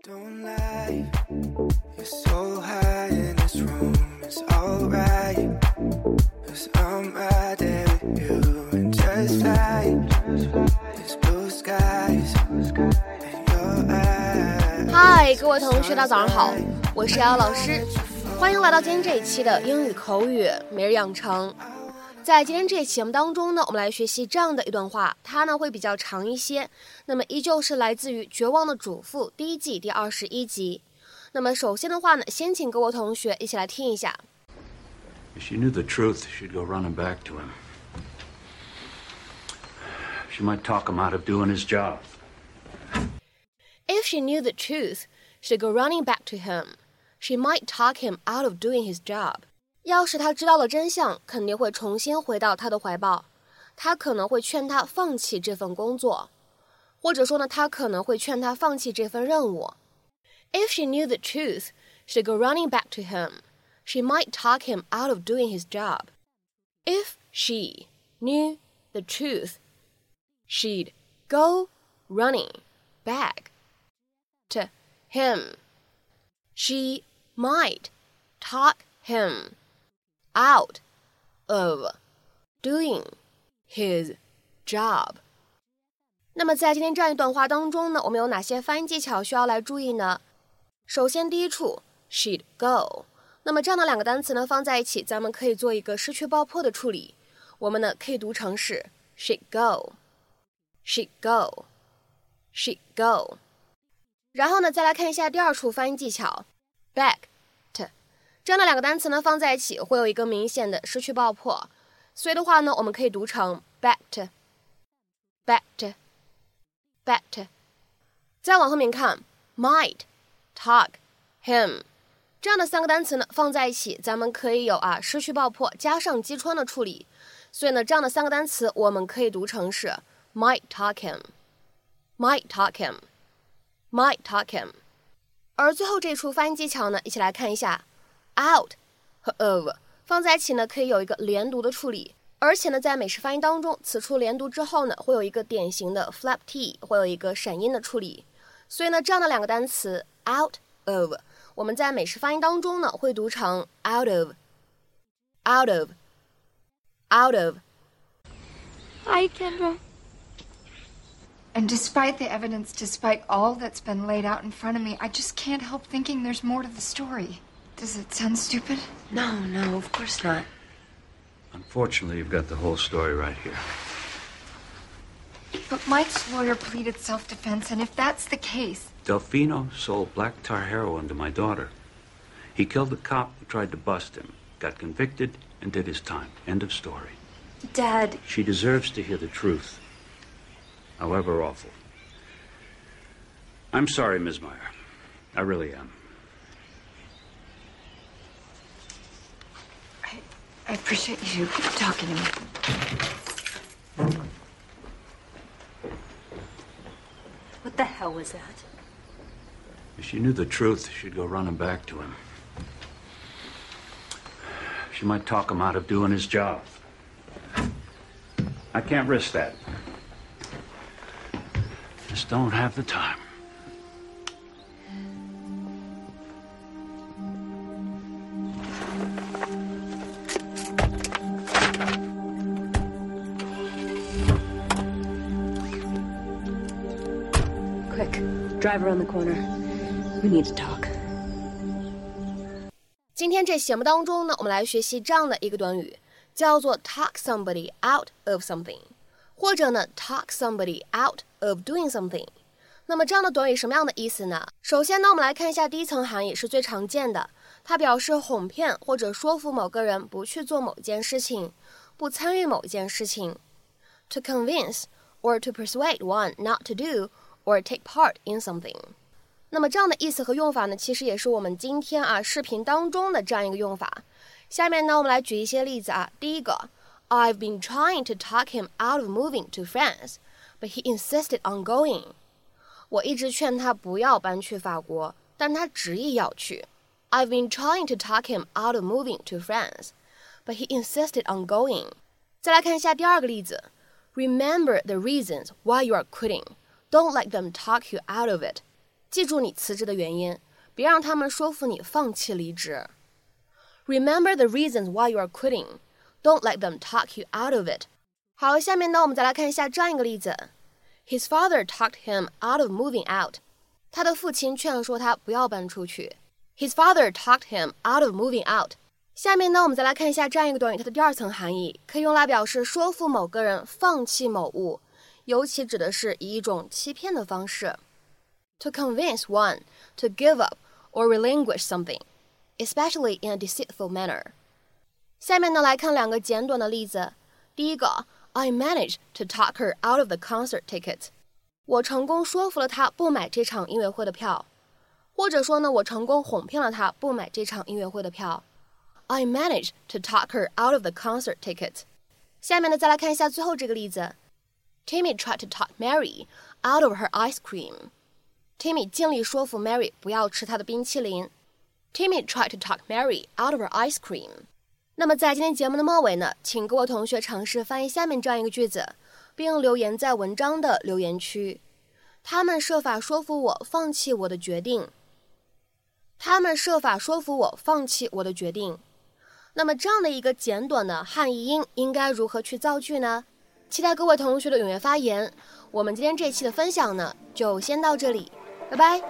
嗨，各位同学，大家早上好，我是瑶瑶老师，欢迎来到今天这一期的英语口语每日养成。在今天这一期节目当中呢，我们来学习这样的一段话，它呢会比较长一些。那么依旧是来自于《绝望的主妇》第一季第二十一集。那么首先的话呢，先请各位同学一起来听一下。 If she knew the truth, she'd go running back to him. She might talk him out of doing his job. If she knew the truth, she'd go running back to him. She might talk him out of doing his job. 要是她知道了真相，肯定会重新回到他的怀抱。他可能会劝他放弃这份工作，或者说呢，他可能会劝他放弃这份任务。If she knew the truth, she'd go running back to him. She might talk him out of doing his job. If she knew the truth, she'd go running back to him. She might talk him out of doing his job. 那么在今天这样一段话当中呢，我们有哪些发音技巧需要来注意呢？首先，第一处 she'd go，那么这样的两个单词呢放在一起，咱们可以做一个失去爆破的处理。我们呢可以读成是 she'd go，she'd go，she'd go。然后呢，再来看一下第二处发音技巧，back to， 这样的两个单词呢放在一起会有一个明显的失去爆破，所以的话呢，我们可以读成 back to，back to，back to。再往后面看，might talk him 这样的三个单词呢放在一起，咱们可以有啊失去爆破加上击穿的处理，所以呢，这样的三个单词我们可以读成是 might talk him，might talk him。might talk him。而最后这一处发音技巧呢，一起来看一下 ，out 和 of 放在一起呢，可以有一个连读的处理，而且呢，在美式发音当中，此处连读之后呢，会有一个典型的 flap t，会有一个闪音的处理。所以呢，这样的两个单词 out of，我们在美式发音当中呢，会读成 out of，out of，out of。 Hi, Kendra. And despite the evidence, despite all that's been laid out in front of me, I just can't help thinking there's more to the story. Does it sound stupid? No, no, of course not. Unfortunately, you've got the whole story right here. But Mike's lawyer pleaded self defense, and if that's the case, Delfino sold black tar heroin to my daughter. He killed the cop who tried to bust him, got convicted, and did his time. End of story. Dad, She deserves to hear the truth, however awful. I'm sorry, Ms. Mayer. I really am. I, appreciate you talking to me. what the hell was that? If she knew the truth, she'd go running back to him. She might talk him out of doing his job. I can't risk that. Just don't have the time. drive around the corner. We need to talk. 今天这节目当中呢，我们来学习这样的一个短语，叫做 talk somebody out of something，或者呢 talk somebody out of doing something。那么这样的短语什么样的意思呢？首先呢，我们来看一下第一层含义是最常见的，它表示哄骗或者说服某个人不去做某件事情，不参与某一件事情。To convince or to persuade one not to do or take part in something。那么这样的意思和用法呢，其实也是我们今天啊视频当中的这样一个用法。下面呢，我们来举一些例子啊。第一个，I've been trying to talk him out of moving to France, but he insisted on going。我一直劝他不要搬去法国，但他执意要去。I've been trying to talk him out of moving to France, but he insisted on going。再来看一下第二个例子，Remember the reasons why you are quitting. Don't let them talk you out of it. 记住你辞职的原因，别让他们说服你放弃离职。Remember the reasons why you are quitting. Don't let them talk you out of it. 好，下面呢，我们再来看一下这样一个例子。His father talked him out of moving out. 他的父亲劝说他不要搬出去。His father talked him out of moving out. 下面呢，我们再来看一下这样一个短语，它的第二层含义可以用来表示说服某个人放弃某物， 尤其指的是以一种欺骗的方式。To convince one to give up or relinquish something, especially in a deceitful manner. 下面呢，来看两个简短的例子。第一个，I managed to talk her out of the concert ticket. 我成功说服了她不买这场音乐会的票，或者说呢，我成功哄骗了她不买这场音乐会的票。I managed to talk her out of the concert ticket. 下面呢，再来看一下最后这个例子。 Timmy tried to talk Mary out of her ice cream. Timmy 尽力说服 Mary 不要吃她的冰淇淋。Timmy tried to talk Mary out of her ice cream. 那么在今天节目的末尾呢，请各位同学尝试翻译下面这样一个句子。并留言在文章的留言区。他们设法说服我放弃我的决定。他们设法说服我放弃我的决定。那么这样的一个简短的汉译英应该如何去造句呢？期待各位同学的踊跃发言。我们今天这期的分享呢，就先到这里，拜拜。